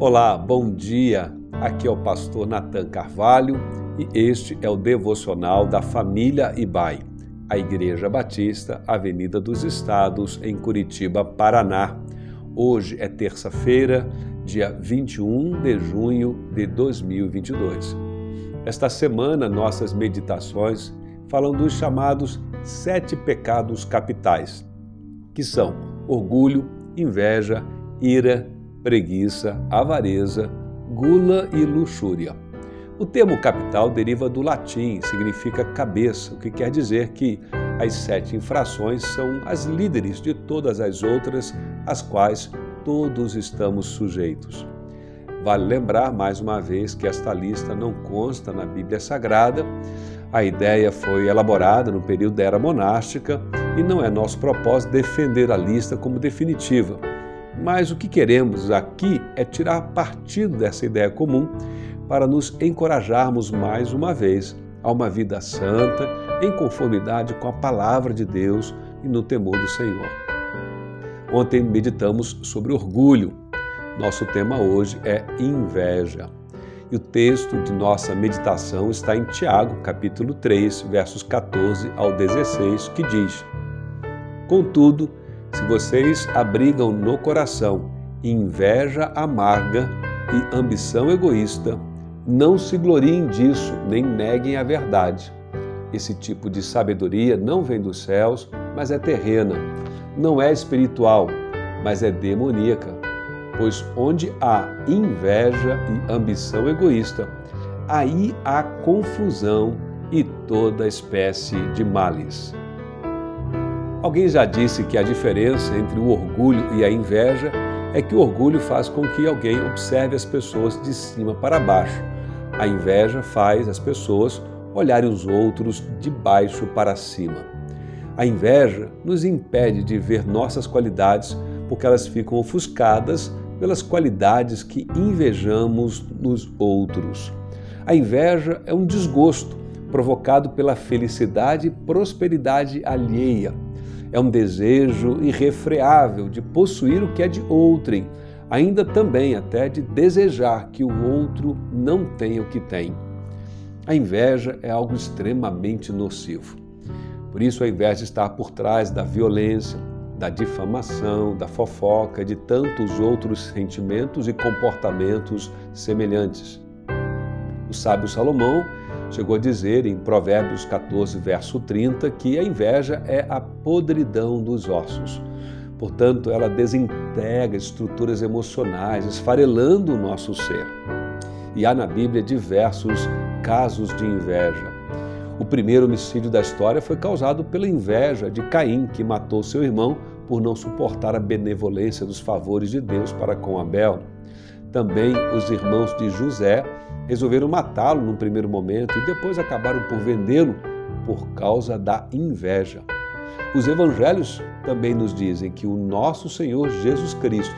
Olá, bom dia. Aqui é o pastor Nathan Carvalho e este é o devocional da família Ibai, a Igreja Batista, Avenida dos Estados, em Curitiba, Paraná. Hoje é terça-feira, dia 21 de junho de 2022. Esta semana, nossas meditações falam dos chamados sete pecados capitais, que são orgulho, inveja, ira, preguiça, avareza, gula e luxúria. O termo capital deriva do latim, significa cabeça, o que quer dizer que as sete infrações são as líderes de todas as outras, às quais todos estamos sujeitos. Vale lembrar mais uma vez que esta lista não consta na Bíblia Sagrada. A ideia foi elaborada no período da era monástica e não é nosso propósito defender a lista como definitiva. Mas o que queremos aqui é tirar partido dessa ideia comum para nos encorajarmos mais uma vez a uma vida santa, em conformidade com a palavra de Deus e no temor do Senhor. Ontem meditamos sobre orgulho. Nosso tema hoje é inveja. E o texto de nossa meditação está em Tiago, capítulo 3, versos 14 ao 16, que diz: Contudo, se vocês abrigam no coração inveja amarga e ambição egoísta, não se gloriem disso, nem neguem a verdade. Esse tipo de sabedoria não vem dos céus, mas é terrena. Não é espiritual, mas é demoníaca. Pois onde há inveja e ambição egoísta, aí há confusão e toda espécie de males. Alguém já disse que a diferença entre o orgulho e a inveja é que o orgulho faz com que alguém observe as pessoas de cima para baixo. A inveja faz as pessoas olharem os outros de baixo para cima. A inveja nos impede de ver nossas qualidades porque elas ficam ofuscadas pelas qualidades que invejamos nos outros. A inveja é um desgosto provocado pela felicidade e prosperidade alheia é um desejo irrefreável de possuir o que é de outrem, ainda também até de desejar que o outro não tenha o que tem. A inveja é algo extremamente nocivo. Por isso, a inveja está por trás da violência, da difamação, da fofoca, de tantos outros sentimentos e comportamentos semelhantes. O sábio Salomão chegou a dizer em Provérbios 14, verso 30, que a inveja é a podridão dos ossos. Portanto, ela desintegra estruturas emocionais, esfarelando o nosso ser. E há na Bíblia diversos casos de inveja. O primeiro homicídio da história foi causado pela inveja de Caim, que matou seu irmão por não suportar a benevolência dos favores de Deus para com Abel. Também os irmãos de José resolveram matá-lo num primeiro momento e depois acabaram por vendê-lo por causa da inveja. Os evangelhos também nos dizem que o nosso Senhor Jesus Cristo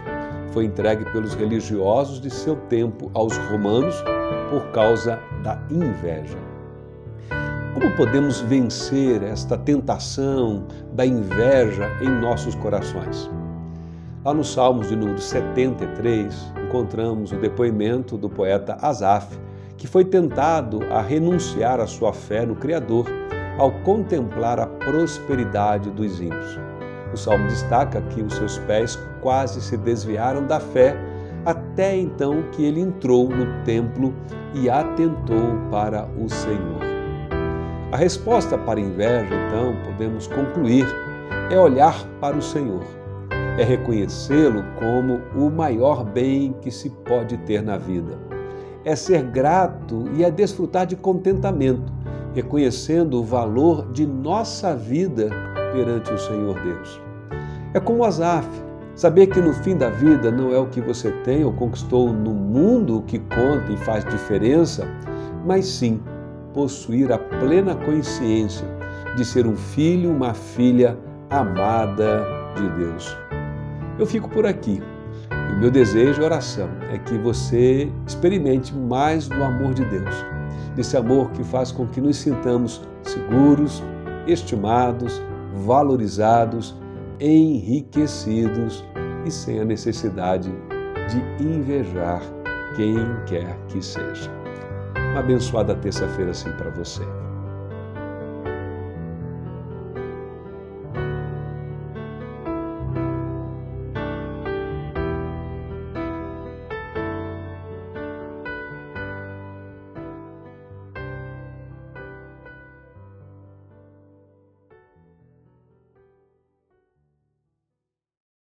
foi entregue pelos religiosos de seu tempo aos romanos por causa da inveja. Como podemos vencer esta tentação da inveja em nossos corações? Lá nos Salmos de número 73, encontramos o depoimento do poeta Asaf, que foi tentado a renunciar à sua fé no Criador ao contemplar a prosperidade dos ímpios. O salmo destaca que os seus pés quase se desviaram da fé até então que ele entrou no templo e atentou para o Senhor. A resposta para a inveja, então, podemos concluir, é olhar para o Senhor é reconhecê-lo como o maior bem que se pode ter na vida. É ser grato e é desfrutar de contentamento, reconhecendo o valor de nossa vida perante o Senhor Deus. É como Asaf, saber que no fim da vida não é o que você tem ou conquistou no mundo o que conta e faz diferença, mas sim possuir a plena consciência de ser um filho, uma filha amada de Deus. Eu fico por aqui. o meu desejo e oração é que você experimente mais do amor de Deus, desse amor que faz com que nos sintamos seguros, estimados, valorizados, enriquecidos e sem a necessidade de invejar quem quer que seja. Uma abençoada terça-feira assim para você.